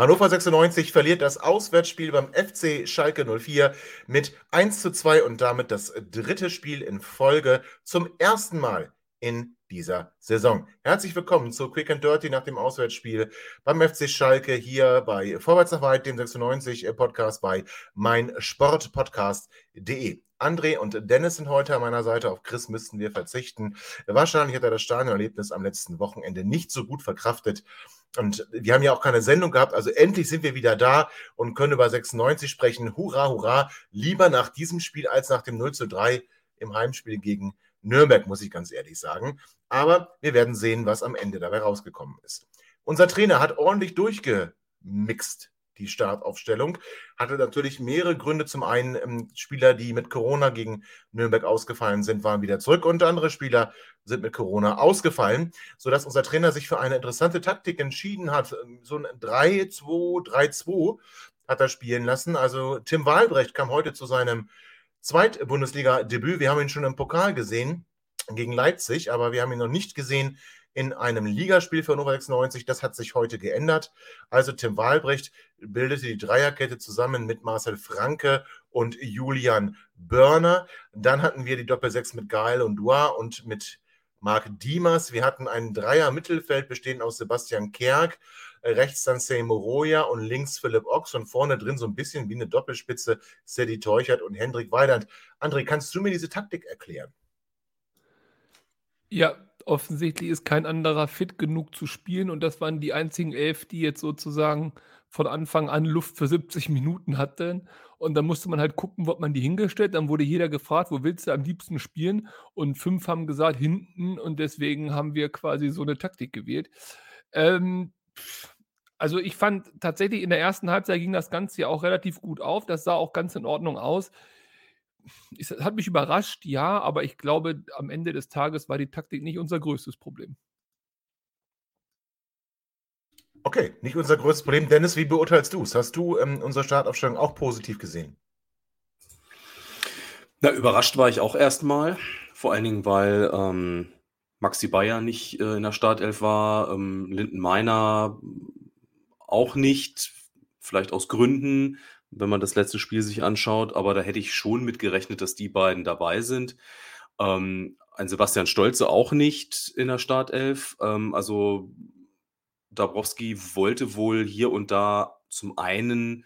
Hannover 96 verliert das Auswärtsspiel beim FC Schalke 04 mit 1 zu 2 und damit das dritte Spiel in Folge zum ersten Mal in dieser Saison. Herzlich willkommen zu Quick and Dirty nach dem Auswärtsspiel beim FC Schalke hier bei Vorwärts nach Weit, dem 96 Podcast bei meinsportpodcast.de. André und Dennis sind heute an meiner Seite. Auf Chris müssten wir verzichten. Wahrscheinlich hat er das Stadionerlebnis am letzten Wochenende nicht so gut verkraftet. Und wir haben ja auch keine Sendung gehabt. Also endlich sind wir wieder da und können über 96 sprechen. Hurra, hurra. Lieber nach diesem Spiel als nach dem 0 zu 3 im Heimspiel gegen Nürnberg, muss ich ganz ehrlich sagen. Aber wir werden sehen, was am Ende dabei rausgekommen ist. Unser Trainer hat ordentlich durchgemixt die Startaufstellung. Hatte natürlich mehrere Gründe. Zum einen ähm, Spieler, die mit Corona gegen Nürnberg ausgefallen sind, waren wieder zurück und andere Spieler sind mit Corona ausgefallen, sodass unser Trainer sich für eine interessante Taktik entschieden hat. Ähm, so ein 3-2, 3-2 hat er spielen lassen. Also Tim Wahlbrecht kam heute zu seinem Zweit-Bundesliga-Debüt. Wir haben ihn schon im Pokal gesehen gegen Leipzig, aber wir haben ihn noch nicht gesehen in einem Ligaspiel für Hannover 96. Das hat sich heute geändert. Also Tim Wahlbrecht bildete die Dreierkette zusammen mit Marcel Franke und Julian Börner. Dann hatten wir die Doppel-6 mit Gael und Dua und mit Marc Diemers. Wir hatten ein Dreier-Mittelfeld bestehend aus Sebastian Kerk, rechts dann Sey Moroja und links Philipp Ochs und vorne drin so ein bisschen wie eine Doppelspitze Sedi Teuchert und Hendrik Weidand. André, kannst du mir diese Taktik erklären? Ja, offensichtlich ist kein anderer fit genug zu spielen und das waren die einzigen elf, die jetzt sozusagen von Anfang an Luft für 70 Minuten hatten. Und dann musste man halt gucken, wo man die hingestellt. Dann wurde jeder gefragt, wo willst du am liebsten spielen? Und fünf haben gesagt, hinten. Und deswegen haben wir quasi so eine Taktik gewählt. Ähm, also ich fand tatsächlich in der ersten Halbzeit ging das Ganze ja auch relativ gut auf. Das sah auch ganz in Ordnung aus es hat mich überrascht, ja, aber ich glaube, am Ende des Tages war die Taktik nicht unser größtes Problem. Okay, nicht unser größtes Problem. Dennis, wie beurteilst du es? Hast du ähm, unsere Startaufstellung auch positiv gesehen? Na, überrascht war ich auch erstmal. Vor allen Dingen, weil ähm, Maxi Bayer nicht äh, in der Startelf war, ähm, Linden Meiner auch nicht, vielleicht aus Gründen wenn man das letzte Spiel sich anschaut, aber da hätte ich schon mit gerechnet, dass die beiden dabei sind. Ähm, ein Sebastian Stolze auch nicht in der Startelf. Ähm, also Dabrowski wollte wohl hier und da zum einen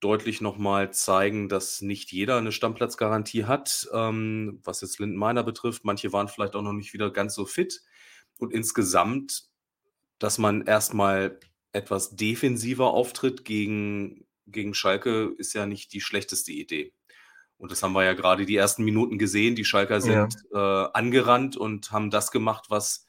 deutlich nochmal zeigen, dass nicht jeder eine Stammplatzgarantie hat, ähm, was jetzt Lindenmeiner betrifft. Manche waren vielleicht auch noch nicht wieder ganz so fit. Und insgesamt, dass man erstmal etwas defensiver auftritt gegen gegen Schalke ist ja nicht die schlechteste Idee. Und das haben wir ja gerade die ersten Minuten gesehen. Die Schalker sind ja. äh, angerannt und haben das gemacht, was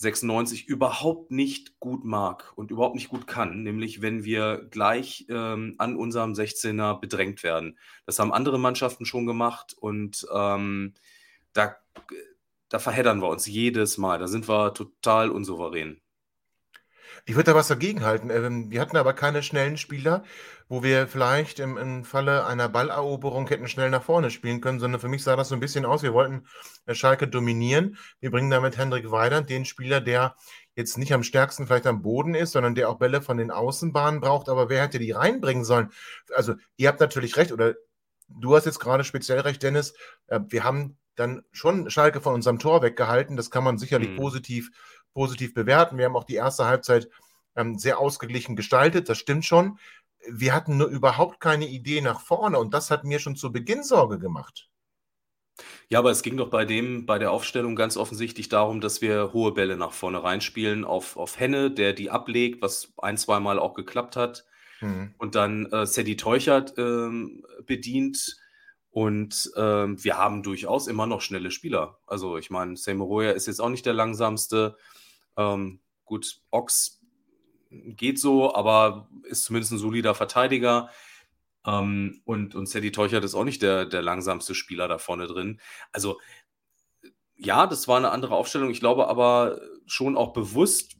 96 überhaupt nicht gut mag und überhaupt nicht gut kann, nämlich wenn wir gleich ähm, an unserem 16er bedrängt werden. Das haben andere Mannschaften schon gemacht und ähm, da, da verheddern wir uns jedes Mal. Da sind wir total unsouverän. Ich würde da was dagegen halten. Ähm, wir hatten aber keine schnellen Spieler, wo wir vielleicht im, im Falle einer Balleroberung hätten schnell nach vorne spielen können, sondern für mich sah das so ein bisschen aus, wir wollten äh, Schalke dominieren. Wir bringen damit Hendrik Weidand, den Spieler, der jetzt nicht am stärksten vielleicht am Boden ist, sondern der auch Bälle von den Außenbahnen braucht. Aber wer hätte die reinbringen sollen? Also, ihr habt natürlich recht, oder du hast jetzt gerade speziell recht, Dennis. Äh, wir haben dann schon Schalke von unserem Tor weggehalten. Das kann man sicherlich mhm. positiv positiv bewerten. Wir haben auch die erste Halbzeit ähm, sehr ausgeglichen gestaltet, das stimmt schon. Wir hatten nur überhaupt keine Idee nach vorne und das hat mir schon zu Beginn Sorge gemacht. Ja, aber es ging doch bei dem, bei der Aufstellung ganz offensichtlich darum, dass wir hohe Bälle nach vorne reinspielen auf, auf Henne, der die ablegt, was ein, zweimal auch geklappt hat. Mhm. Und dann äh, Sadie Teuchert ähm, bedient Und ähm, wir haben durchaus immer noch schnelle Spieler. Also ich meine, Semoroya ist jetzt auch nicht der langsamste. Ähm, gut, Ox geht so, aber ist zumindest ein solider Verteidiger. Ähm, und, und Sadie Teuchert ist auch nicht der, der langsamste Spieler da vorne drin. Also ja, das war eine andere Aufstellung. Ich glaube aber schon auch bewusst,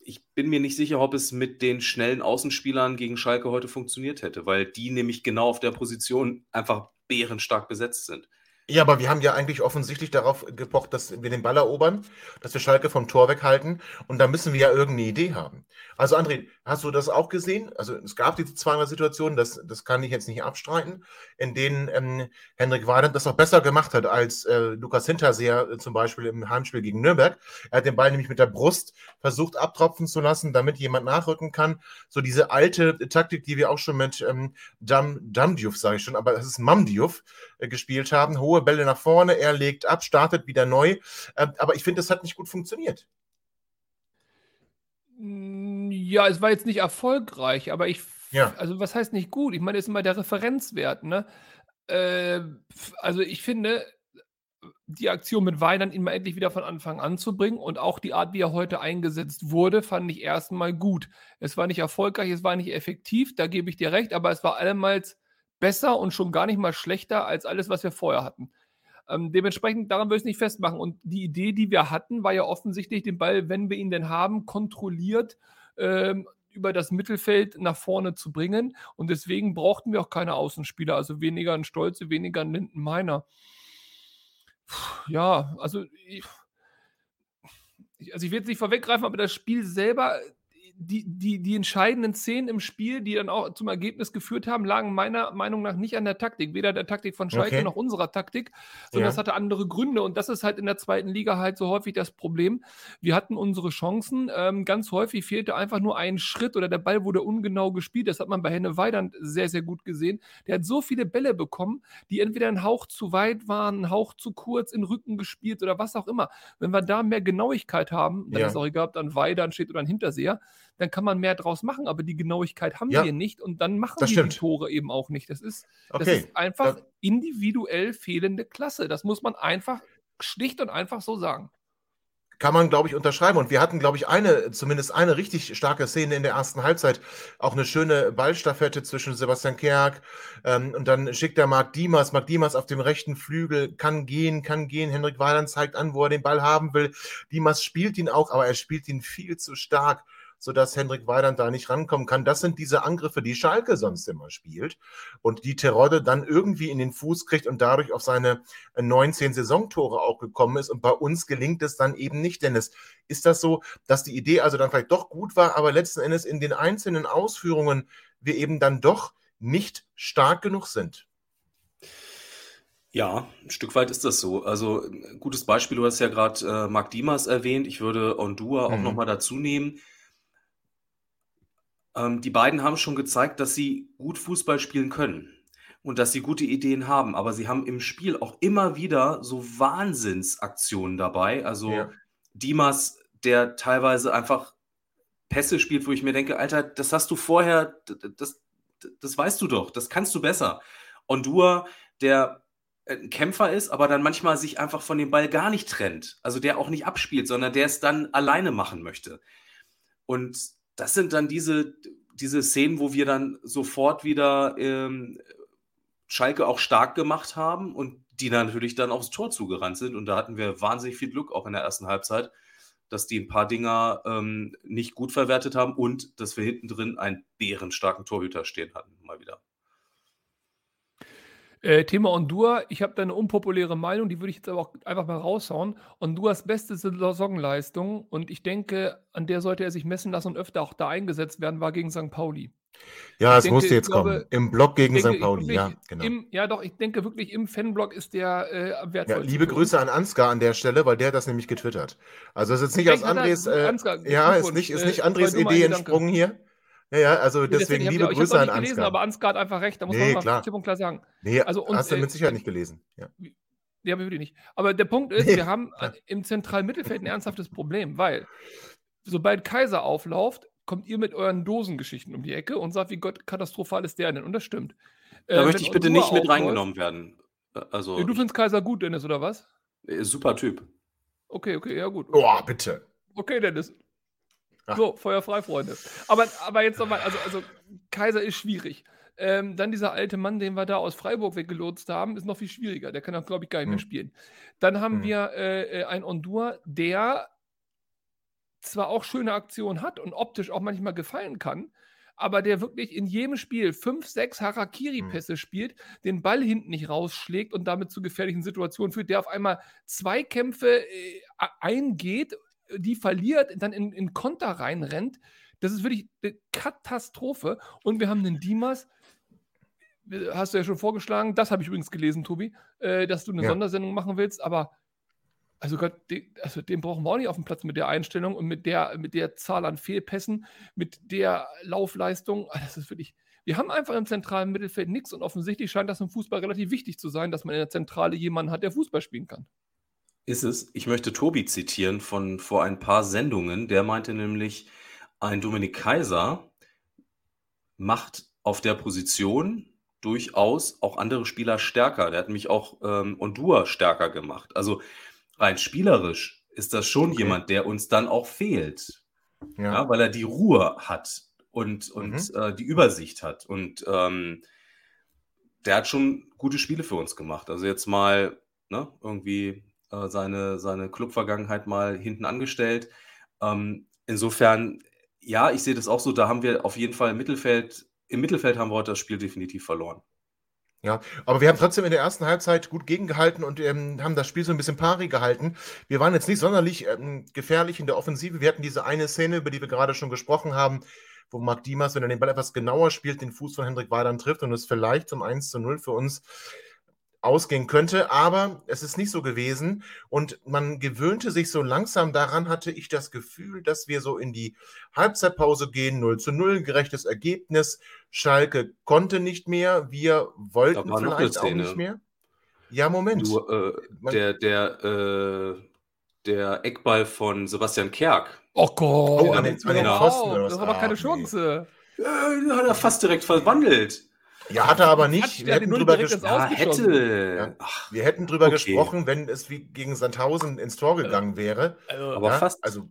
ich bin mir nicht sicher, ob es mit den schnellen Außenspielern gegen Schalke heute funktioniert hätte, weil die nämlich genau auf der Position einfach bärenstark besetzt sind. Ja, aber wir haben ja eigentlich offensichtlich darauf gepocht, dass wir den Ball erobern, dass wir Schalke vom Tor weghalten und da müssen wir ja irgendeine Idee haben. Also André, hast du das auch gesehen? Also es gab diese zweimal Situationen, das, das kann ich jetzt nicht abstreiten, in denen ähm, Hendrik Wadern das auch besser gemacht hat als äh, Lukas Hinterseher äh, zum Beispiel im Heimspiel gegen Nürnberg. Er hat den Ball nämlich mit der Brust versucht abtropfen zu lassen, damit jemand nachrücken kann. So diese alte Taktik, die wir auch schon mit ähm, Dam, Damdiouf, sage ich schon, aber es ist Mamdiouf, äh, gespielt haben. Hohe Bälle nach vorne, er legt ab, startet wieder neu. Äh, aber ich finde, das hat nicht gut funktioniert. Hm, ja, es war jetzt nicht erfolgreich, aber ich, ja. also was heißt nicht gut? Ich meine, das ist immer der Referenzwert, ne? Äh, also ich finde, die Aktion mit Weidern ihn mal endlich wieder von Anfang an zu bringen und auch die Art, wie er heute eingesetzt wurde, fand ich erstmal gut. Es war nicht erfolgreich, es war nicht effektiv, da gebe ich dir recht, aber es war allemal besser und schon gar nicht mal schlechter als alles, was wir vorher hatten. Ähm, dementsprechend, daran würde ich es nicht festmachen. Und die Idee, die wir hatten, war ja offensichtlich, den Ball, wenn wir ihn denn haben, kontrolliert ähm, über das Mittelfeld nach vorne zu bringen. Und deswegen brauchten wir auch keine Außenspieler, also weniger ein Stolze, weniger ein Linden Meiner. Ja, also ich, also ich will jetzt nicht vorweggreifen, aber das Spiel selber die, die, die entscheidenden Szenen im Spiel, die dann auch zum Ergebnis geführt haben, lagen meiner Meinung nach nicht an der Taktik, weder der Taktik von Schalke okay. noch unserer Taktik, sondern ja. das hatte andere Gründe. Und das ist halt in der zweiten Liga halt so häufig das Problem. Wir hatten unsere Chancen. Ähm, ganz häufig fehlte einfach nur ein Schritt oder der Ball wurde ungenau gespielt. Das hat man bei Henne Weidand sehr, sehr gut gesehen. Der hat so viele Bälle bekommen, die entweder ein Hauch zu weit waren, ein Hauch zu kurz in den Rücken gespielt oder was auch immer. Wenn wir da mehr Genauigkeit haben, dann ja. ist auch egal, ob dann Weidand steht oder ein Hinterseher, dann kann man mehr draus machen, aber die Genauigkeit haben ja, wir nicht und dann machen wir die Tore eben auch nicht. Das ist, okay. das ist einfach das individuell fehlende Klasse. Das muss man einfach schlicht und einfach so sagen. Kann man, glaube ich, unterschreiben. Und wir hatten, glaube ich, eine, zumindest eine richtig starke Szene in der ersten Halbzeit. Auch eine schöne Ballstaffette zwischen Sebastian Kerk ähm, und dann schickt er Marc Diemers. Marc Diemers auf dem rechten Flügel kann gehen, kann gehen. Henrik Weiland zeigt an, wo er den Ball haben will. Diemers spielt ihn auch, aber er spielt ihn viel zu stark sodass Hendrik Weidand da nicht rankommen kann. Das sind diese Angriffe, die Schalke sonst immer spielt und die Terodde dann irgendwie in den Fuß kriegt und dadurch auf seine 19 Saisontore auch gekommen ist. Und bei uns gelingt es dann eben nicht, Dennis. Ist das so, dass die Idee also dann vielleicht doch gut war, aber letzten Endes in den einzelnen Ausführungen wir eben dann doch nicht stark genug sind? Ja, ein Stück weit ist das so. Also ein gutes Beispiel, du hast ja gerade äh, Marc Dimas erwähnt. Ich würde Ondua auch mhm. nochmal dazu nehmen. Ähm, die beiden haben schon gezeigt, dass sie gut Fußball spielen können und dass sie gute Ideen haben. Aber sie haben im Spiel auch immer wieder so Wahnsinnsaktionen dabei. Also ja. Dimas, der teilweise einfach Pässe spielt, wo ich mir denke, Alter, das hast du vorher, das, das weißt du doch, das kannst du besser. Ondua, der ein Kämpfer ist, aber dann manchmal sich einfach von dem Ball gar nicht trennt. Also der auch nicht abspielt, sondern der es dann alleine machen möchte. Und das sind dann diese, diese Szenen, wo wir dann sofort wieder ähm, Schalke auch stark gemacht haben und die natürlich dann aufs Tor zugerannt sind. Und da hatten wir wahnsinnig viel Glück auch in der ersten Halbzeit, dass die ein paar Dinger ähm, nicht gut verwertet haben und dass wir hinten drin einen bärenstarken Torhüter stehen hatten, mal wieder. Äh, Thema Ondua, ich habe da eine unpopuläre Meinung, die würde ich jetzt aber auch einfach mal raushauen. Onduas beste Saisonleistung und ich denke, an der sollte er sich messen lassen und öfter auch da eingesetzt werden, war gegen St. Pauli. Ja, es musste jetzt glaube, kommen. Im Block gegen denke, St. Pauli, ja, genau. Im, ja, doch, ich denke wirklich, im Fanblock ist der äh, wertvoll. Ja, liebe Grüße an Ansgar an der Stelle, weil der hat das nämlich getwittert. Also es ist jetzt nicht aus Andres, äh, Ansgar, ja, ist nicht, ist nicht äh, Andres Idee entsprungen hier. Ja, ja, also deswegen, deswegen liebe ich, Grüße an Ansgar. gelesen, aber Ansgar hat einfach recht, da muss nee, man mal klipp und klar sagen. Nee, also, und, hast du mit Sicherheit äh, nicht gelesen. Ja. Ja, aber wirklich nicht. Aber der Punkt ist, nee. wir haben im zentralen Mittelfeld ein ernsthaftes Problem, weil sobald Kaiser auflauft, kommt ihr mit euren Dosengeschichten um die Ecke und sagt, wie Gott katastrophal ist der denn? Und das stimmt. Da äh, möchte ich bitte nicht mit reingenommen werden. Äh, Also, du ich, findest Kaiser gut, Dennis, oder was? äh, super Typ. Okay, okay, ja gut. Boah, bitte. Okay, Dennis. So, feuerfrei, Freunde. Aber, aber jetzt nochmal, also, also Kaiser ist schwierig. Ähm, dann dieser alte Mann, den wir da aus Freiburg weggelotst haben, ist noch viel schwieriger. Der kann auch, glaube ich, gar nicht mehr Hm. spielen. Dann haben Hm. wir äh, äh, einen Ondur, der zwar auch schöne Aktionen hat und optisch auch manchmal gefallen kann, aber der wirklich in jedem Spiel fünf, sechs Harakiri-Pässe spielt, den Ball hinten nicht rausschlägt und damit zu gefährlichen Situationen führt, der auf einmal Zweikämpfe äh, eingeht, die verliert, dann in, in Konter reinrennt. Das ist wirklich eine Katastrophe. Und wir haben einen Dimas, äh, hast du ja schon vorgeschlagen, das habe ich übrigens gelesen, Tobi, äh, dass du eine Ja. Sondersendung machen willst, aber also Gott, den, also den brauchen wir auch nicht auf dem Platz mit der Einstellung und mit der, mit der Zahl an Fehlpässen, mit der Laufleistung. Ah, Das ist wirklich. Wir haben einfach im zentralen Mittelfeld nichts und offensichtlich scheint das im Fußball relativ wichtig zu sein, dass man in der Zentrale jemanden hat, der Fußball spielen kann. Ist es. Ich möchte Tobi zitieren von vor ein paar Sendungen. Der meinte nämlich, ein Dominik Kaiser macht auf der Position durchaus auch andere Spieler stärker. Der hat nämlich auch ähm, Ondua stärker gemacht. Also rein spielerisch ist das schon Okay. jemand, der uns dann auch fehlt. Ja. Ja, weil er die Ruhe hat und, und äh, die Übersicht hat. Und ähm, der hat schon gute Spiele für uns gemacht. Also jetzt mal ne, irgendwie äh, seine, seine Clubvergangenheit mal hinten angestellt. Ähm, insofern, ja, ich sehe das auch so, da haben wir auf jeden Fall im Mittelfeld, im Mittelfeld haben wir heute das Spiel definitiv verloren. Ja, aber wir haben trotzdem in der ersten Halbzeit gut gegengehalten und ähm, haben das Spiel so ein bisschen pari gehalten. Wir waren jetzt nicht sonderlich ähm, gefährlich in der Offensive. Wir hatten diese eine Szene, über die wir gerade schon gesprochen haben, wo Marc Dimas, wenn er den Ball etwas genauer spielt, den Fuß von Hendrik Weidern trifft und es vielleicht zum 1 zu 0 für uns ausgehen könnte. Aber es ist nicht so gewesen und man gewöhnte sich so langsam daran, hatte ich das Gefühl, dass wir so in die Halbzeitpause gehen, 0 zu 0, gerechtes Ergebnis. Schalke konnte nicht mehr, wir wollten vielleicht auch Szene. nicht mehr. Ja, Moment. Du, äh, der, der, äh, der Eckball von Sebastian Kerk, Oh Gott, Oh, an den- an den doch Pfosten Das war doch keine Ah, nee. Chance. äh, hat er fast direkt verwandelt. Ja, hat er aber nicht. Wir hätten, drüber Ja, Ausgeschossen. hätte. Ja. Wir hätten drüber Okay. gesprochen, wenn es wie gegen Sandhausen ins Tor gegangen wäre. Also, aber ja, fast. Also,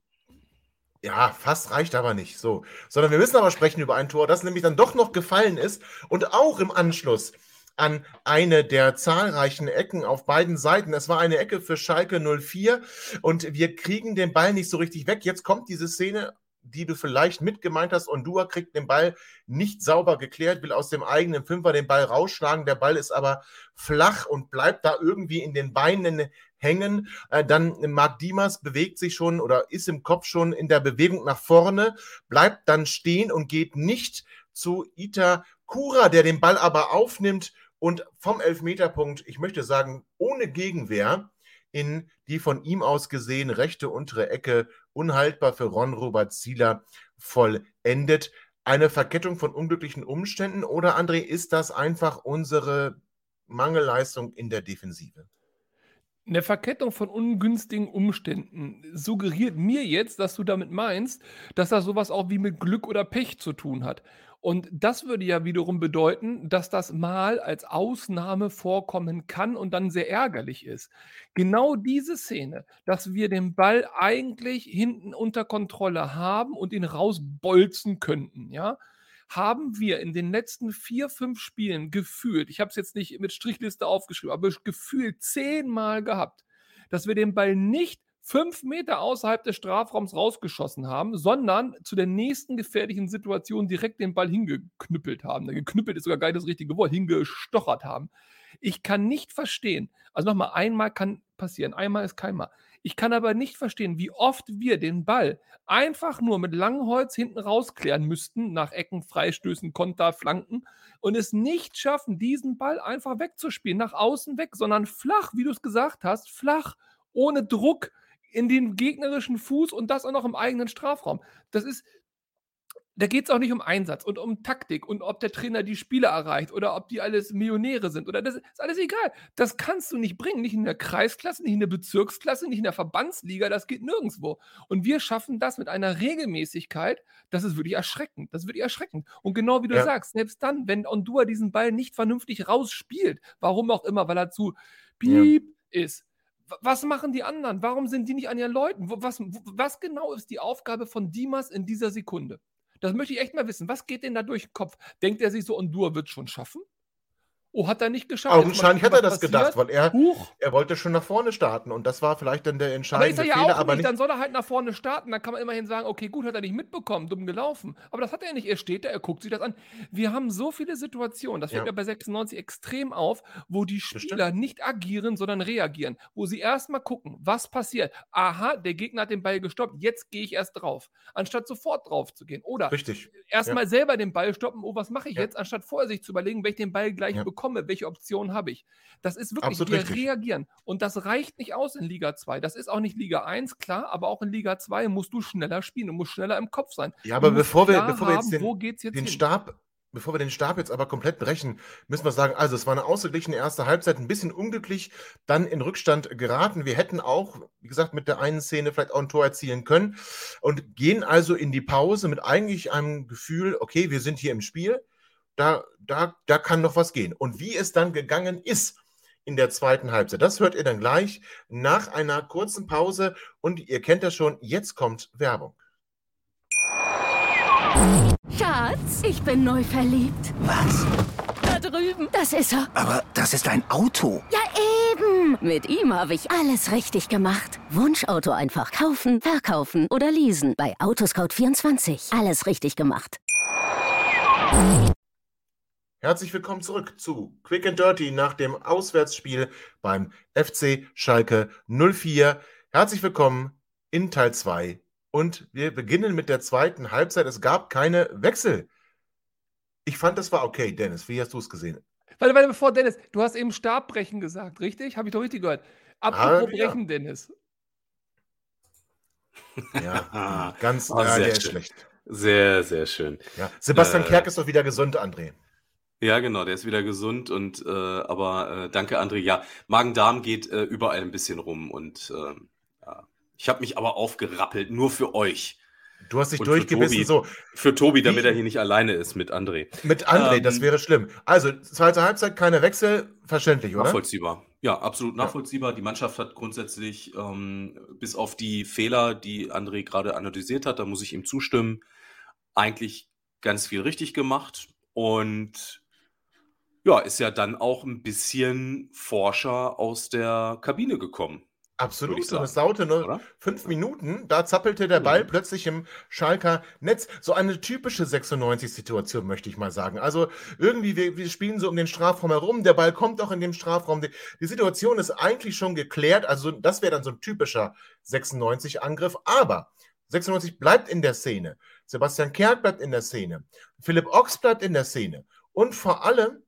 ja, fast reicht aber nicht. So. Sondern wir müssen aber sprechen über ein Tor, das nämlich dann doch noch gefallen ist und auch im Anschluss an eine der zahlreichen Ecken auf beiden Seiten. Es war eine Ecke für Schalke 04 und wir kriegen den Ball nicht so richtig weg. Jetzt kommt diese Szene, die du vielleicht mitgemeint hast und Dua kriegt den Ball nicht sauber geklärt, will aus dem eigenen Fünfer den Ball rausschlagen. Der Ball ist aber flach und bleibt da irgendwie in den Beinen hängen. Äh, dann Marc Dimas bewegt sich schon oder ist im Kopf schon in der Bewegung nach vorne, bleibt dann stehen und geht nicht zu Ita Kura, der den Ball aber aufnimmt und vom Elfmeterpunkt, ich möchte sagen, ohne Gegenwehr, in die von ihm aus gesehen rechte untere Ecke unhaltbar für Ron Robert Zieler vollendet. Eine Verkettung von unglücklichen Umständen oder André, ist das einfach unsere Mangelleistung in der Defensive? Eine Verkettung von ungünstigen Umständen suggeriert mir jetzt, dass du damit meinst, dass das sowas auch wie mit Glück oder Pech zu tun hat. Und das würde ja wiederum bedeuten, dass das mal als Ausnahme vorkommen kann und dann sehr ärgerlich ist. Genau diese Szene, dass wir den Ball eigentlich hinten unter Kontrolle haben und ihn rausbolzen könnten, ja, haben wir in den letzten vier, fünf Spielen gefühlt, ich habe es jetzt nicht mit Strichliste aufgeschrieben, aber gefühlt zehnmal gehabt, dass wir den Ball nicht fünf Meter außerhalb des Strafraums rausgeschossen haben, sondern zu der nächsten gefährlichen Situation direkt den Ball hingeknüppelt haben. Geknüppelt ist sogar gar nicht das richtige Wort, hingestochert haben. Ich kann nicht verstehen, also nochmal, einmal kann passieren, einmal ist keinmal. Ich kann aber nicht verstehen, wie oft wir den Ball einfach nur mit Langholz hinten rausklären müssten, nach Ecken, Freistößen, Konter, Flanken, und es nicht schaffen, diesen Ball einfach wegzuspielen, nach außen weg, sondern flach, wie du es gesagt hast, flach, ohne Druck in den gegnerischen Fuß und das auch noch im eigenen Strafraum. Das ist, da geht es auch nicht um Einsatz und um Taktik und ob der Trainer die Spieler erreicht oder ob die alles Millionäre sind oder das ist alles egal. Das kannst du nicht bringen, nicht in der Kreisklasse, nicht in der Bezirksklasse, nicht in der Verbandsliga, das geht nirgendwo. Und wir schaffen das mit einer Regelmäßigkeit, das ist wirklich erschreckend. Das ist wirklich erschreckend. Und genau wie du Ja. sagst, selbst dann, wenn Ondua diesen Ball nicht vernünftig rausspielt, warum auch immer, weil er zu piep ist. W- Was machen die anderen? Warum sind die nicht an ihren Leuten? Was, was genau ist die Aufgabe von Dimas in dieser Sekunde? Das möchte ich echt mal wissen. Was geht denn da durch den Kopf? Denkt er sich so, Ondur wird schon schaffen? Oh, hat er nicht geschafft. Augenscheinlich hat er das passiert. gedacht, weil er, Huch. er wollte schon nach vorne starten und das war vielleicht dann der Aber entscheidende er ja Fehler, aber nicht. Dann soll er halt nach vorne starten. Dann kann man immerhin sagen, okay, gut, hat er nicht mitbekommen, dumm gelaufen. Aber das hat er nicht. Er steht da, er guckt sich das an. Wir haben so viele Situationen, das fällt Ja. mir bei 96 extrem auf, wo die. Spieler nicht agieren, sondern reagieren. Wo sie erstmal gucken, was passiert. Aha, der Gegner hat den Ball gestoppt, jetzt gehe ich erst drauf. Anstatt sofort drauf zu gehen. Oder Richtig. erstmal selber den Ball stoppen, oh, was mache ich Ja. jetzt, anstatt vorher sich zu überlegen, ich den Ball gleich Ja. Bekomme, welche Option habe ich. Das ist wirklich, Absolut wir richtig. reagieren. Und das reicht nicht aus in Liga 2. Das ist auch nicht Liga 1, klar, aber auch in Liga 2 musst du schneller spielen, du musst schneller im Kopf sein. Ja, aber bevor wir, bevor wir jetzt haben, den, jetzt den? Stab, bevor wir den Stab jetzt aber komplett brechen, müssen wir sagen, also es war eine ausgeglichene erste Halbzeit, ein bisschen unglücklich, dann in Rückstand geraten. Wir hätten auch, wie gesagt, mit der einen Szene vielleicht auch ein Tor erzielen können und gehen also in die Pause mit eigentlich einem Gefühl, okay, wir sind hier im Spiel, da, da, da kann noch was gehen. Und wie es dann gegangen ist in der zweiten Halbzeit, das hört ihr dann gleich nach einer kurzen Pause und ihr kennt das schon, jetzt kommt Werbung. Schatz, ich bin neu verliebt. Was? Da drüben. Das ist er. Aber das ist ein Auto. Ja, eben. Mit ihm habe ich alles richtig gemacht. Wunschauto einfach kaufen, verkaufen oder leasen. Bei Autoscout24. Alles richtig gemacht. Herzlich willkommen zurück zu Quick and Dirty nach dem Auswärtsspiel beim FC Schalke 04. Herzlich willkommen in Teil 2 und wir beginnen mit der zweiten Halbzeit. Es gab keine Wechsel. Ich fand, das war okay, Dennis. Wie hast du es gesehen? Warte, warte, bevor Dennis, du hast eben Stabbrechen gesagt, richtig? Habe ich doch richtig gehört. Apropos Ah, ja. Brechen, Dennis. Ja, ganz, Ah, ja, sehr schön. schlecht. Sehr, sehr schön. Ja. Sebastian Äh, Kerk ist doch wieder gesund, André. Ja, genau, der ist wieder gesund und äh, aber äh, danke, André. Ja, Magen-Darm geht äh, überall ein bisschen rum und ähm, ja. ich habe mich aber aufgerappelt, nur für euch. Du hast dich Und für durchgebissen, Tobi. so Für Tobi, damit Wie- er hier nicht alleine ist mit André. mit André, Ähm, das wäre schlimm. Also, zweite Halbzeit, keine Wechsel, verständlich, oder? Nachvollziehbar. Ja, absolut Ja. nachvollziehbar. Die Mannschaft hat grundsätzlich, ähm, bis auf die Fehler, die André gerade analysiert hat, da muss ich ihm zustimmen, eigentlich ganz viel richtig gemacht. Und ja, ist ja dann auch ein bisschen Forscher aus der Kabine gekommen, Absolut. Und es dauerte nur oder? fünf Minuten, da zappelte der Ball Mhm. plötzlich im Schalker Netz. So eine typische 96-Situation, möchte ich mal sagen. Also irgendwie, wir, wir spielen so um den Strafraum herum, der Ball kommt auch in dem Strafraum. Die, die Situation ist eigentlich schon geklärt, also das wäre dann so ein typischer 96-Angriff, aber 96 bleibt in der Szene. Sebastian Kerk bleibt in der Szene. Philipp Ochs bleibt in der Szene. Und vor allem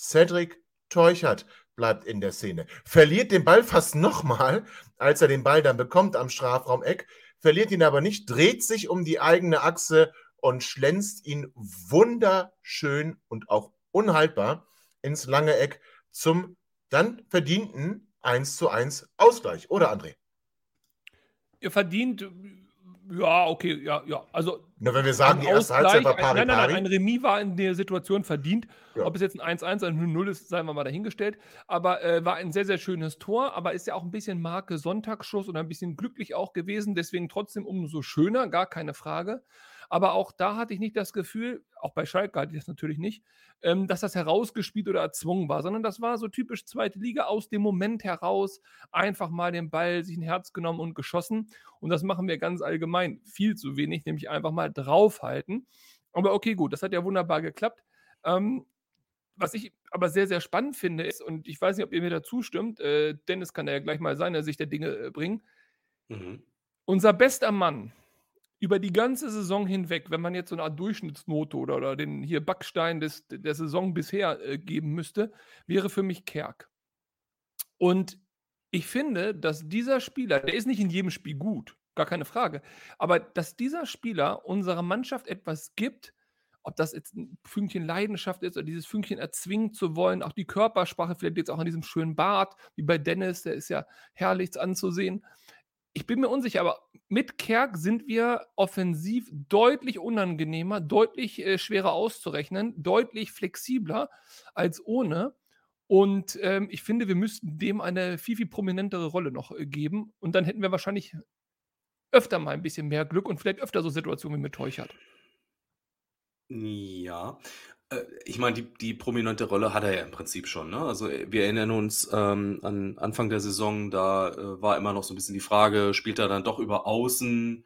Cedric Teuchert bleibt in der Szene. Verliert den Ball fast nochmal, als er den Ball dann bekommt am Strafraumeck, verliert ihn aber nicht, dreht sich um die eigene Achse und schlänzt ihn wunderschön und auch unhaltbar ins lange Eck zum dann verdienten 1 zu 1 Ausgleich. Oder André? Ihr verdient, ja, okay, ja, ja. Also Nur wenn wir sagen, ein die erste Halbzeit war pari Nein, nein, nein, pari. ein Remis war in der Situation verdient. Ja. Ob es jetzt ein 1-1, ein 0-0 ist, seien wir mal dahingestellt. Aber äh, war ein sehr, sehr schönes Tor. Aber ist ja auch ein bisschen Marke Sonntagsschuss und ein bisschen glücklich auch gewesen. Deswegen trotzdem umso schöner, gar keine Frage. Aber auch da hatte ich nicht das Gefühl, auch bei Schalke hatte ich das natürlich nicht, ähm, dass das herausgespielt oder erzwungen war, sondern das war so typisch zweite Liga aus dem Moment heraus, einfach mal den Ball sich ein Herz genommen und geschossen. Und das machen wir ganz allgemein viel zu wenig, nämlich einfach mal draufhalten. Aber okay, gut, das hat ja wunderbar geklappt. Ähm, was ich aber sehr, sehr spannend finde, ist, und ich weiß nicht, ob ihr mir dazu stimmt, äh, Dennis kann da ja gleich mal seine Sicht der Dinge äh, bringen. Mhm. Unser bester Mann über die ganze Saison hinweg, wenn man jetzt so eine Art Durchschnittsnote oder, oder den hier Backstein des, der Saison bisher äh, geben müsste, wäre für mich Kerk. Und ich finde, dass dieser Spieler, der ist nicht in jedem Spiel gut. gar keine Frage. Aber dass dieser Spieler unserer Mannschaft etwas gibt, ob das jetzt ein Fünkchen Leidenschaft ist oder dieses Fünkchen erzwingen zu wollen, auch die Körpersprache, vielleicht jetzt auch an diesem schönen Bart, wie bei Dennis, der ist ja herrlich anzusehen. Ich bin mir unsicher, aber mit Kerk sind wir offensiv deutlich unangenehmer, deutlich äh, schwerer auszurechnen, deutlich flexibler als ohne. Und ähm, ich finde, wir müssten dem eine viel, viel prominentere Rolle noch äh, geben. Und dann hätten wir wahrscheinlich öfter mal ein bisschen mehr Glück und vielleicht öfter so Situationen wie mit Teuchert. Ja. Äh, ich meine, die, die prominente Rolle hat er ja im Prinzip schon. Ne? Also wir erinnern uns ähm, an Anfang der Saison, da äh, war immer noch so ein bisschen die Frage, spielt er dann doch über Außen,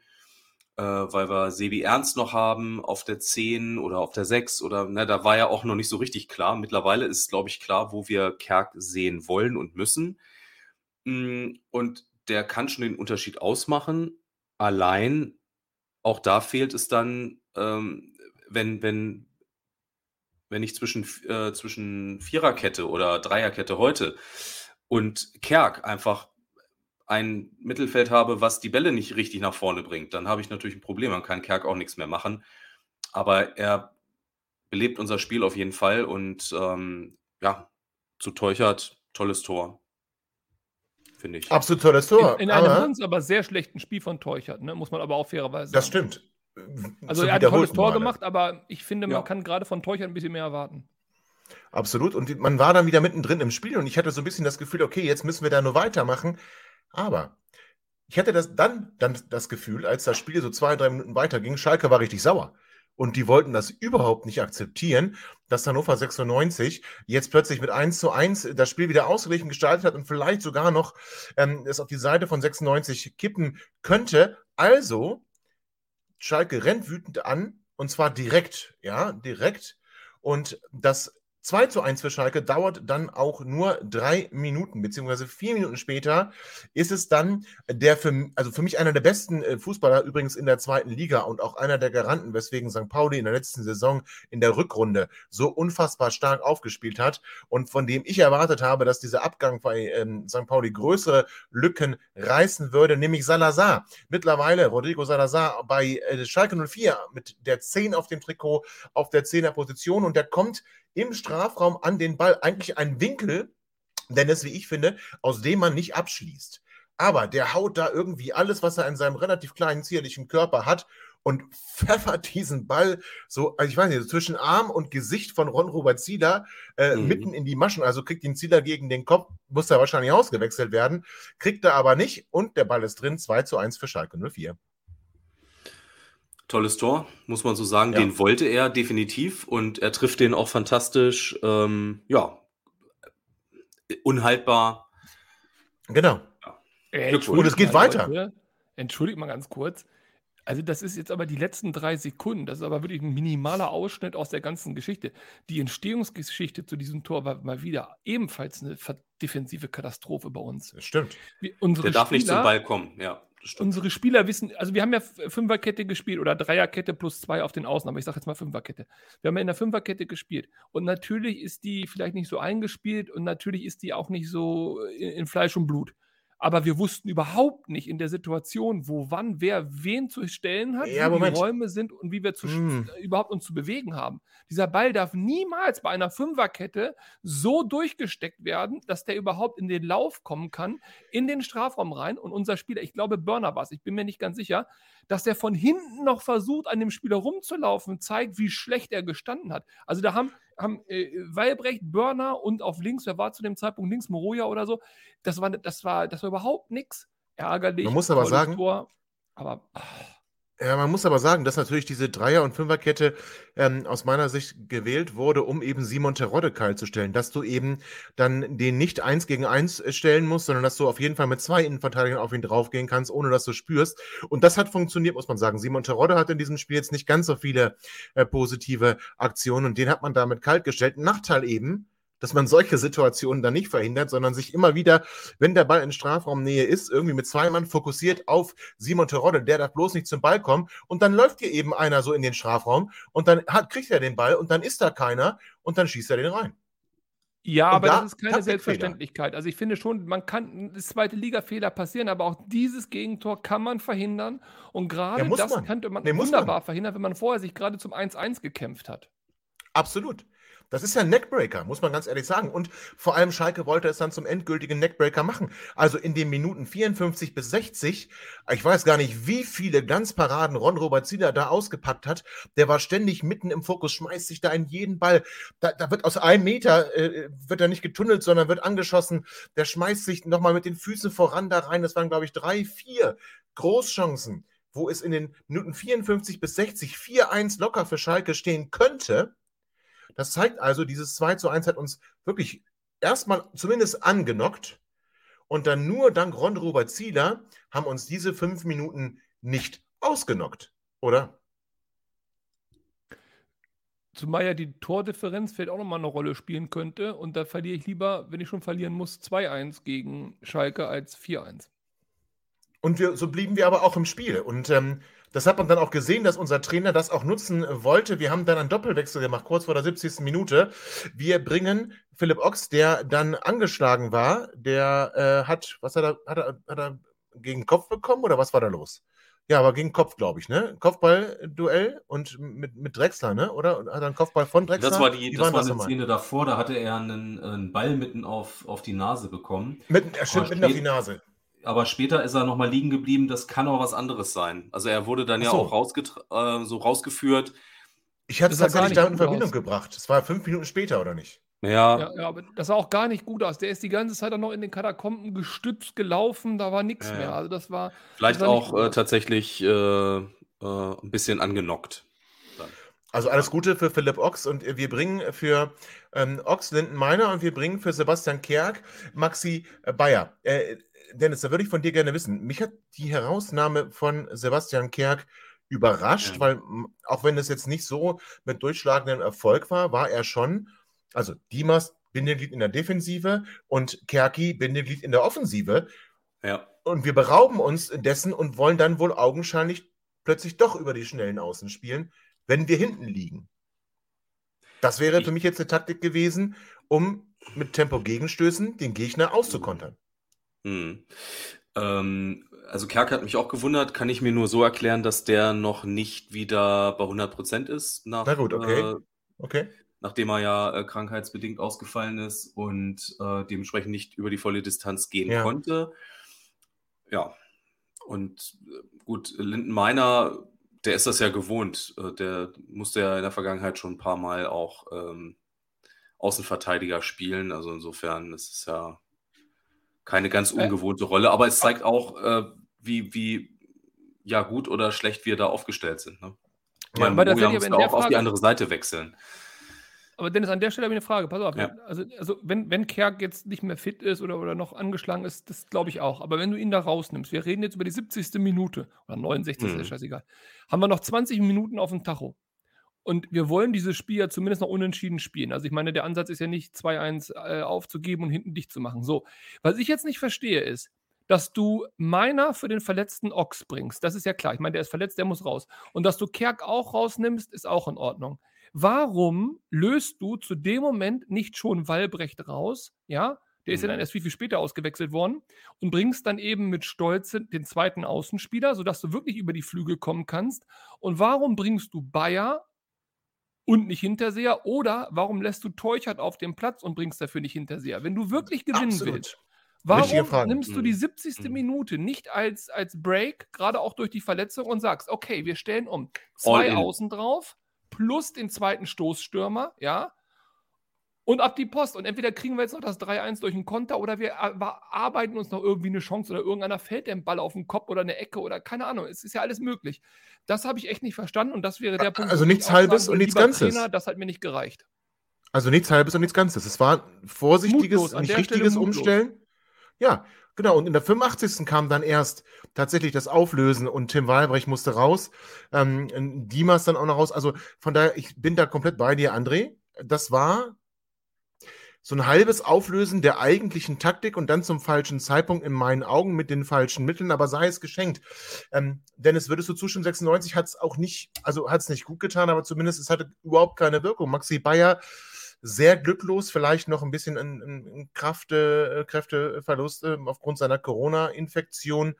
äh, weil wir Sebi Ernst noch haben auf der 10 oder auf der 6 oder ne, da war ja auch noch nicht so richtig klar. Mittlerweile ist, glaube ich, klar, wo wir Kerk sehen wollen und müssen. Mm, und der kann schon den Unterschied ausmachen. Allein, auch da fehlt es dann, ähm, wenn, wenn, wenn ich zwischen, äh, zwischen Viererkette oder Dreierkette heute und Kerk einfach ein Mittelfeld habe, was die Bälle nicht richtig nach vorne bringt, dann habe ich natürlich ein Problem. Dann kann Kerk auch nichts mehr machen. Aber er belebt unser Spiel auf jeden Fall und ähm, ja, zu Teuchert, tolles Tor. Finde ich. Absolut tolles Tor. In, in einem aber, aber sehr schlechten Spiel von Teuchert, ne? muss man aber auch fairerweise sagen. Das stimmt. Also er hat ein tolles Tor Male. gemacht, aber ich finde, man ja. kann gerade von Teuchern ein bisschen mehr erwarten. Absolut. Und man war dann wieder mittendrin im Spiel und ich hatte so ein bisschen das Gefühl, okay, jetzt müssen wir da nur weitermachen. Aber ich hatte das dann, dann das Gefühl, als das Spiel so zwei, drei Minuten weiterging, Schalke war richtig sauer. Und die wollten das überhaupt nicht akzeptieren, dass Hannover 96 jetzt plötzlich mit 1 zu 1 das Spiel wieder ausgeglichen gestaltet hat und vielleicht sogar noch ähm, es auf die Seite von 96 kippen könnte. Also Schalke rennt wütend an und zwar direkt, ja, direkt. Und das 2 zu 1 für Schalke dauert dann auch nur drei Minuten, beziehungsweise vier Minuten später ist es dann der für, also für mich einer der besten äh, Fußballer übrigens in der zweiten Liga und auch einer der Garanten, weswegen St. Pauli in der letzten Saison in der Rückrunde so unfassbar stark aufgespielt hat und von dem ich erwartet habe, dass dieser Abgang bei ähm, St. Pauli größere Lücken reißen würde, nämlich Salazar. Mittlerweile Rodrigo Salazar bei äh, Schalke 04 mit der 10 auf dem Trikot auf der 10er Position und der kommt im Strafraum an den Ball. Eigentlich ein Winkel, denn es, wie ich finde, aus dem man nicht abschließt. Aber der haut da irgendwie alles, was er in seinem relativ kleinen, zierlichen Körper hat und pfeffert diesen Ball so, also ich weiß nicht, zwischen Arm und Gesicht von Ron-Robert Zieler äh, mhm. mitten in die Maschen. Also kriegt ihn Zieler gegen den Kopf, muss er wahrscheinlich ausgewechselt werden, kriegt er aber nicht und der Ball ist drin, 2 zu 1 für Schalke 04. Tolles Tor, muss man so sagen. Ja. Den wollte er definitiv und er trifft den auch fantastisch. Ähm, ja, unhaltbar. Genau. Ja. Und es geht weiter. Leute, entschuldigt mal ganz kurz. Also, das ist jetzt aber die letzten drei Sekunden. Das ist aber wirklich ein minimaler Ausschnitt aus der ganzen Geschichte. Die Entstehungsgeschichte zu diesem Tor war mal wieder ebenfalls eine defensive Katastrophe bei uns. Das stimmt. Wir, der darf Spieler, nicht zum Ball kommen, ja. Unsere Spieler wissen, also wir haben ja Fünferkette gespielt oder Dreierkette plus zwei auf den Außen, aber ich sage jetzt mal Fünferkette. Wir haben ja in der Fünferkette gespielt und natürlich ist die vielleicht nicht so eingespielt und natürlich ist die auch nicht so in, in Fleisch und Blut aber wir wussten überhaupt nicht in der Situation, wo, wann, wer wen zu stellen hat, ja, wie die Räume sind und wie wir zu, mm. überhaupt uns zu bewegen haben. Dieser Ball darf niemals bei einer Fünferkette so durchgesteckt werden, dass der überhaupt in den Lauf kommen kann, in den Strafraum rein. Und unser Spieler, ich glaube, Burner war es, ich bin mir nicht ganz sicher, dass der von hinten noch versucht, an dem Spieler rumzulaufen, zeigt, wie schlecht er gestanden hat. Also da haben, haben äh, Weilbrecht, Börner und auf links, wer war zu dem Zeitpunkt links, Moroja oder so, das war, das war, das war überhaupt nichts. Ärgerlich. Man muss aber sagen, Tor, aber ach. Ja, man muss aber sagen, dass natürlich diese Dreier- und Fünferkette ähm, aus meiner Sicht gewählt wurde, um eben Simon Terodde kalt zu stellen. Dass du eben dann den nicht eins gegen eins äh, stellen musst, sondern dass du auf jeden Fall mit zwei Innenverteidigern auf ihn draufgehen kannst, ohne dass du spürst. Und das hat funktioniert, muss man sagen. Simon Terodde hat in diesem Spiel jetzt nicht ganz so viele äh, positive Aktionen und den hat man damit kalt gestellt. Nachteil eben, dass man solche Situationen dann nicht verhindert, sondern sich immer wieder, wenn der Ball in Strafraumnähe ist, irgendwie mit zwei Mann fokussiert auf Simon Terodde, der darf bloß nicht zum Ball kommen und dann läuft hier eben einer so in den Strafraum und dann hat, kriegt er den Ball und dann ist da keiner und dann schießt er den rein. Ja, Und aber da das ist keine. Selbstverständlichkeit. Also ich finde schon, man kann das zweite Liga-Fehler passieren, aber auch dieses Gegentor kann man verhindern. Und gerade muss das man. könnte man Nee, muss man. wunderbar verhindern, wenn man vorher sich gerade zum 1-1 gekämpft hat. Absolut. Das ist ja ein Neckbreaker, muss man ganz ehrlich sagen. Und vor allem Schalke wollte es dann zum endgültigen Neckbreaker machen. Also in den Minuten 54 bis 60, ich weiß gar nicht, wie viele Glanzparaden Ron Robert Zieler da ausgepackt hat. Der war ständig mitten im Fokus, schmeißt sich da in jeden Ball. Da, da wird aus einem Meter, äh, wird er nicht getunnelt, sondern wird angeschossen. Der schmeißt sich nochmal mit den Füßen voran da rein. Das waren, glaube ich, drei, vier Großchancen, wo es in den Minuten 54 bis 60 4-1 locker für Schalke stehen könnte. Das zeigt also, dieses 2 zu 1 hat uns wirklich erstmal zumindest angenockt. Und dann nur dank Ron Robert Zieler haben uns diese fünf Minuten nicht ausgenockt, oder? Zumal ja die Tordifferenz vielleicht auch nochmal eine Rolle spielen könnte. Und da verliere ich lieber, wenn ich schon verlieren muss, 2-1 gegen Schalke als 4-1. Und wir, so blieben wir aber auch im Spiel. Und ähm, das hat man dann auch gesehen, dass unser Trainer das auch nutzen wollte. Wir haben dann einen Doppelwechsel gemacht, kurz vor der 70. Minute. Wir bringen Philipp Ochs, der dann angeschlagen war, der äh, hat, was hat er, hat er, hat er gegen den Kopf bekommen oder was war da los? Ja, aber gegen Kopf, glaube ich, ne? Kopfball-Duell und mit, mit Drexler, ne? Oder hat er einen Kopfball von Drexler? Das war die, Wie das war nochmal? Szene davor, da hatte er einen, einen Ball mitten auf, auf die Nase bekommen. Mit, er stimmt mitten auf die Nase. Aber später ist er nochmal liegen geblieben, das kann auch was anderes sein. Also er wurde dann Ach ja so. auch rausgetr- äh, so rausgeführt. Ich hatte es tatsächlich nicht da in Verbindung aus. gebracht. Das war fünf Minuten später, oder nicht? Ja, Ja, ja, aber das sah auch gar nicht gut aus. Der ist die ganze Zeit dann noch in den Katakomben gestützt gelaufen, da war nichts Ja, mehr. Also das war. vielleicht das nicht auch äh, tatsächlich äh, äh, ein bisschen angenockt. Dann. Also alles Gute für Philipp Ochs und wir bringen für ähm, Ochs Linden Meiner und wir bringen für Sebastian Kerk Maxi äh, Bayer. Äh, Dennis, da würde ich von dir gerne wissen. Mich hat die Herausnahme von Sebastian Kerk überrascht, Ja. weil auch wenn es jetzt nicht so mit durchschlagendem Erfolg war, war er schon, also Dimas Bindeglied in der Defensive und Kerki Bindeglied in der Offensive. Ja. Und wir berauben uns dessen und wollen dann wohl augenscheinlich plötzlich doch über die schnellen Außen spielen, wenn wir hinten liegen. Das wäre für mich jetzt eine Taktik gewesen, um mit Tempo-Gegenstößen den Gegner auszukontern. Hm. Ähm, also Kerk hat mich auch gewundert, kann ich mir nur so erklären, dass der noch nicht wieder bei 100% ist, nach, Na gut, okay. äh, Okay? nachdem er ja äh, krankheitsbedingt ausgefallen ist und äh, dementsprechend nicht über die volle Distanz gehen Ja. konnte. Ja, und äh, gut, Linden Meiner, der ist das ja gewohnt. Äh, der musste ja in der Vergangenheit schon ein paar Mal auch ähm, Außenverteidiger spielen. Also insofern ist es ja keine ganz Äh, ungewohnte Rolle. Aber es zeigt auch, äh, wie, wie ja, gut oder schlecht wir da aufgestellt sind. Ne? Ja, das Moja muss der auch auf die Frage- andere Seite wechseln. Aber Dennis, an der Stelle habe ich eine Frage. Pass auf. Ja. Also, also wenn, wenn Kerk jetzt nicht mehr fit ist oder, oder noch angeschlagen ist, das glaube ich auch. Aber wenn du ihn da rausnimmst, wir reden jetzt über die 70. Minute oder 69. Mhm. ist scheißegal, haben wir noch 20 Minuten auf dem Tacho. Und wir wollen dieses Spiel ja zumindest noch unentschieden spielen. Also ich meine, der Ansatz ist ja nicht 2-1 äh, aufzugeben und hinten dicht zu machen. So, was ich jetzt nicht verstehe ist, dass du Meiner für den verletzten Ochs bringst. Das ist ja klar. Ich meine, der ist verletzt, der muss raus. Und dass du Kerk auch rausnimmst, ist auch in Ordnung. Warum löst du zu dem Moment nicht schon Wallbrecht raus? Ja, der ist ja dann Mhm. erst viel, viel später ausgewechselt worden und bringst dann eben mit Stolze den zweiten Außenspieler, sodass du wirklich über die Flügel kommen kannst. Und warum bringst du Bayer und nicht Hinterseher? Oder warum lässt du Teuchert auf dem Platz und bringst dafür nicht Hinterseher? Wenn du wirklich gewinnen willst, Richtige Warum nimmst du die Mhm. 70. Mhm. Minute nicht als, als Break, gerade auch durch die Verletzung, und sagst, okay, wir stellen um zwei. Außen drauf, plus den zweiten Stoßstürmer, ja, und ab die Post. Und entweder kriegen wir jetzt noch das 3-1 durch einen Konter oder wir ar- arbeiten uns noch irgendwie eine Chance oder irgendeiner fällt dem Ball auf den Kopf oder eine Ecke oder keine Ahnung. Es ist ja alles möglich. Das habe ich echt nicht verstanden und das wäre der Punkt. also nichts Halbes und nichts Ganzes. Trainer, das hat mir nicht gereicht. Also nichts Halbes und nichts Ganzes. Es war ein vorsichtiges, Mutlos, nicht richtiges. Umstellen. Ja, genau. Und in der 85. kam dann erst tatsächlich das Auflösen und Tim Walbrecht musste raus. Ähm, Dimas dann auch noch raus. Also von daher, ich bin da komplett bei dir, André. Das war so ein halbes Auflösen der eigentlichen Taktik und dann zum falschen Zeitpunkt in meinen Augen mit den falschen Mitteln, aber sei es geschenkt. Ähm, Dennis, würdest du zustimmen? 96 hat es auch nicht, also hat es nicht gut getan, aber zumindest es hatte überhaupt keine Wirkung. Maxi Bayer sehr glücklos, vielleicht noch ein bisschen ein, Kraft, äh, Kräfteverlust äh, aufgrund seiner Corona-Infektion.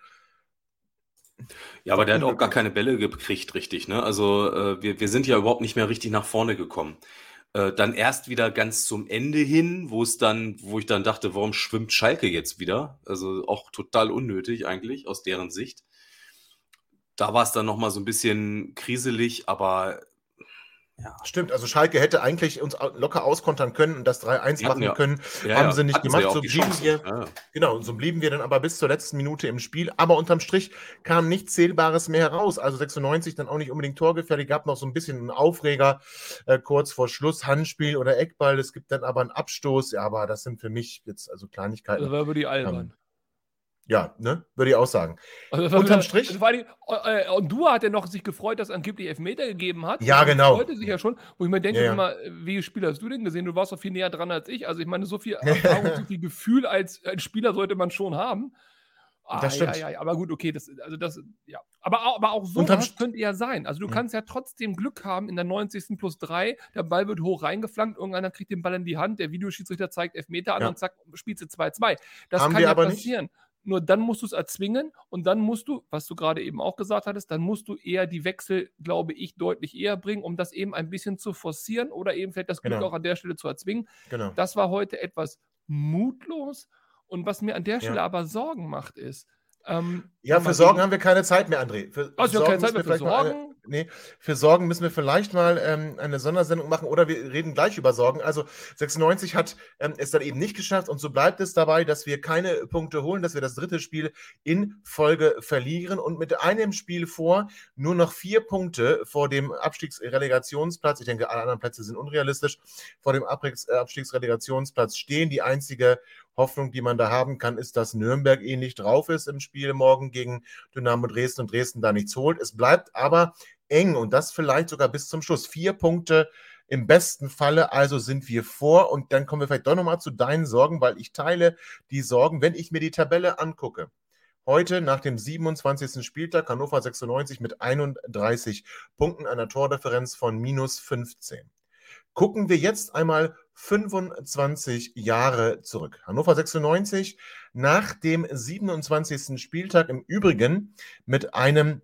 Ja, aber der hat auch gar keine Bälle gekriegt, richtig. Ne? Also äh, wir, wir sind ja überhaupt nicht mehr richtig nach vorne gekommen. Äh, dann erst wieder ganz zum Ende hin, wo es dann, wo ich dann dachte, warum schwimmt Schalke jetzt wieder? Also auch total unnötig eigentlich aus deren Sicht. Da war es dann nochmal so ein bisschen kriselig, aber ja. Stimmt, also Schalke hätte eigentlich uns locker auskontern können und das 3-1 machen ja. können. Ja, haben sie nicht gemacht. Sie so blieben wir, genau, so blieben wir dann aber bis zur letzten Minute im Spiel. Aber unterm Strich kam nichts Zählbares mehr heraus. Also 96 dann auch nicht unbedingt torgefährlich. Gab noch so ein bisschen einen Aufreger äh, kurz vor Schluss, Handspiel oder Eckball. Es gibt dann aber einen Abstoß. Ja, aber das sind für mich jetzt also Kleinigkeiten. Das war über die albern. Ähm, ja, ne? Würde ich auch sagen. Also Unterm Strich. Das war die, äh, und du hat ja noch sich gefreut, dass es angeblich Elfmeter gegeben hat. Ja, genau. Freute sich ja schon. Wo ich mir denke, ja, ja. Immer, wie Spiel hast du denn gesehen? Du warst doch viel näher dran als ich. Also ich meine, so viel Erfahrung, so viel Gefühl als, als Spieler sollte man schon haben. Ah, das stimmt. Ja, ja, aber gut, okay, das, also das, ja. Aber, aber auch so könnte ja sein. Also du mhm. kannst ja trotzdem Glück haben in der 90. plus 3, der Ball wird hoch reingeflankt, irgendeiner kriegt den Ball in die Hand, der Videoschiedsrichter zeigt Elfmeter an ja. und zack, spielst du 2-2. Das haben kann ja passieren. Nicht. Nur dann musst du es erzwingen und dann musst du, was du gerade eben auch gesagt hattest, dann musst du eher die Wechsel, glaube ich, deutlich eher bringen, um das eben ein bisschen zu forcieren oder eben vielleicht das Glück genau. auch an der Stelle zu erzwingen. Genau. Das war heute etwas mutlos. Und was mir an der Stelle ja. aber Sorgen macht, ist, ähm, ja, für Sorgen haben wir keine Zeit mehr, André. Für also Sorgen keine Zeit mehr für Sorgen? Nee, für Sorgen müssen wir vielleicht mal ähm, eine Sondersendung machen oder wir reden gleich über Sorgen. Also 96 hat ähm, es dann eben nicht geschafft und so bleibt es dabei, dass wir keine Punkte holen, dass wir das dritte Spiel in Folge verlieren und mit einem Spiel vor nur noch vier Punkte vor dem Abstiegsrelegationsplatz, ich denke, alle anderen Plätze sind unrealistisch, vor dem äh, Abstiegsrelegationsplatz stehen. Die einzige Hoffnung, die man da haben kann, ist, dass Nürnberg ähnlich drauf ist im Spiel morgen gegen Dynamo Dresden und Dresden da nichts holt. Es bleibt aber eng und das vielleicht sogar bis zum Schluss. Vier Punkte im besten Falle, also sind wir vor und dann kommen wir vielleicht doch nochmal zu deinen Sorgen, weil ich teile die Sorgen, wenn ich mir die Tabelle angucke. Heute nach dem 27. Spieltag Hannover 96 mit 31 Punkten, einer Tordifferenz von minus 15. Gucken wir jetzt einmal 25 Jahre zurück. Hannover 96 nach dem 27. Spieltag im Übrigen mit einem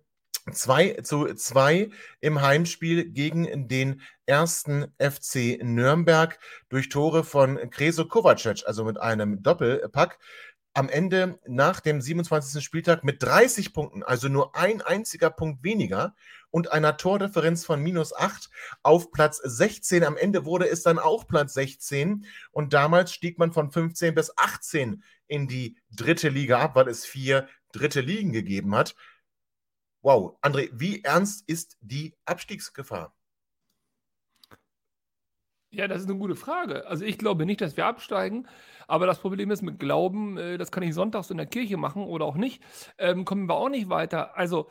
2 zu 2 im Heimspiel gegen den ersten FC Nürnberg durch Tore von Kreso Kovacic, also mit einem Doppelpack am Ende nach dem 27. Spieltag mit 30 Punkten, also nur ein einziger Punkt weniger und einer Tordifferenz von minus 8 auf Platz 16. Am Ende wurde es dann auch Platz 16 und damals stieg man von 15 bis 18 in die dritte Liga ab, weil es vier dritte Ligen gegeben hat. Wow, André, wie ernst ist die Abstiegsgefahr? Ja, das ist eine gute Frage. Also ich glaube nicht, dass wir absteigen, aber das Problem ist mit Glauben, äh, das kann ich sonntags in der Kirche machen oder auch nicht, ähm, kommen wir auch nicht weiter. Also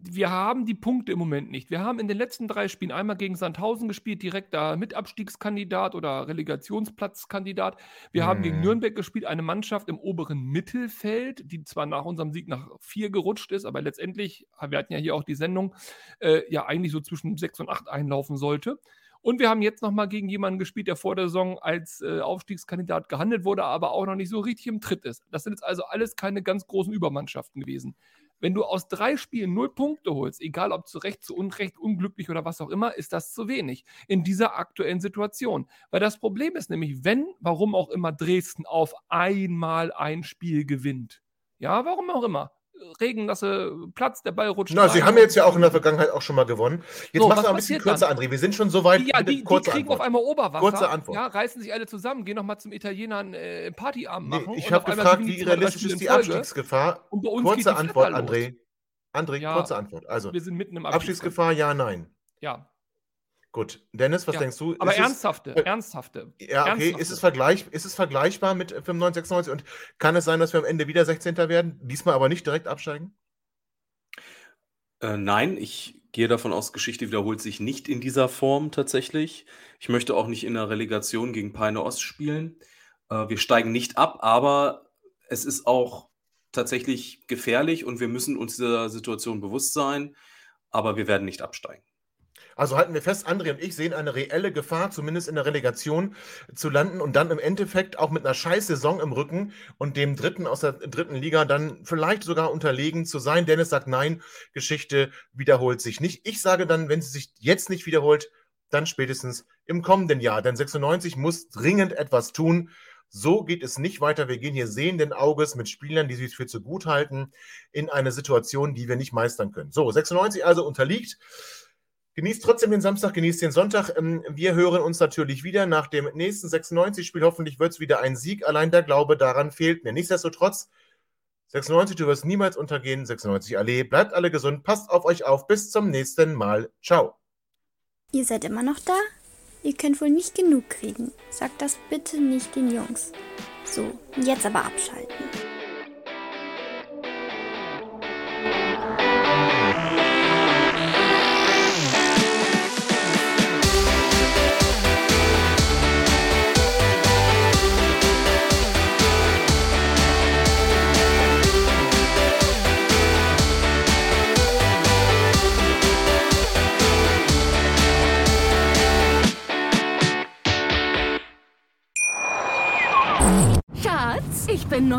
wir haben die Punkte im Moment nicht. Wir haben in den letzten drei Spielen einmal gegen Sandhausen gespielt, direkt da Mitabstiegskandidat oder Relegationsplatzkandidat. Wir mhm. haben gegen mhm. Nürnberg gespielt, eine Mannschaft im oberen Mittelfeld, die zwar nach unserem Sieg nach vier gerutscht ist, aber letztendlich, wir hatten ja hier auch die Sendung, äh, ja eigentlich so zwischen sechs und acht einlaufen sollte. Und wir haben jetzt nochmal gegen jemanden gespielt, der vor der Saison als äh, Aufstiegskandidat gehandelt wurde, aber auch noch nicht so richtig im Tritt ist. Das sind jetzt also alles keine ganz großen Übermannschaften gewesen. Wenn du aus drei Spielen null Punkte holst, egal ob zu Recht, zu Unrecht, unglücklich oder was auch immer, ist das zu wenig in dieser aktuellen Situation. Weil das Problem ist nämlich, wenn, warum auch immer Dresden auf einmal ein Spiel gewinnt. Ja, warum auch immer. Regennasse Platz, der Ball rutscht. Na, rein. sie haben jetzt ja auch in der Vergangenheit auch schon mal gewonnen. Jetzt so, mach mal ein bisschen kürzer, dann? André. Wir sind schon so weit. Ja, die, die kriegen Antwort. auf einmal Oberwasser. Kurze Antwort. Ja, reißen sich alle zusammen, gehen nochmal zum Italiener einen äh, Partyabend machen. Nee, ich habe gefragt, wie realistisch ist die Abstiegsgefahr? Kurze Antwort, André. André, ja, kurze Antwort. Also, wir sind mitten im Abstiegsgefahr, ja, nein. Ja. Gut. Dennis, was ja. denkst du? Aber ist ernsthafte, es, ernsthafte. Ja, okay. Ernsthafte. Ist, es vergleich, ist es vergleichbar mit 95, 96 und kann es sein, dass wir am Ende wieder 16. werden, diesmal aber nicht direkt absteigen? Äh, nein, ich gehe davon aus, Geschichte wiederholt sich nicht in dieser Form tatsächlich. Ich möchte auch nicht in der Relegation gegen Peine Ost spielen. Äh, wir steigen nicht ab, aber es ist auch tatsächlich gefährlich und wir müssen uns dieser Situation bewusst sein, aber wir werden nicht absteigen. Also halten wir fest, André und ich sehen eine reelle Gefahr, zumindest in der Relegation zu landen und dann im Endeffekt auch mit einer scheiß Saison im Rücken und dem Dritten aus der dritten Liga dann vielleicht sogar unterlegen zu sein. Dennis sagt nein, Geschichte wiederholt sich nicht. Ich sage dann, wenn sie sich jetzt nicht wiederholt, dann spätestens im kommenden Jahr. Denn 96 muss dringend etwas tun. So geht es nicht weiter. Wir gehen hier sehenden Auges mit Spielern, die sich für zu gut halten, in eine Situation, die wir nicht meistern können. So, 96 also unterliegt. Genießt trotzdem den Samstag, genießt den Sonntag. Ähm, wir hören uns natürlich wieder nach dem nächsten 96-Spiel. Hoffentlich wird es wieder ein Sieg. Allein der Glaube daran fehlt mir. Nichtsdestotrotz, 96, du wirst niemals untergehen. 96 Allee, bleibt alle gesund, passt auf euch auf. Bis zum nächsten Mal. Ciao. Ihr seid immer noch da? Ihr könnt wohl nicht genug kriegen. Sagt das bitte nicht den Jungs. So, jetzt aber abschalten.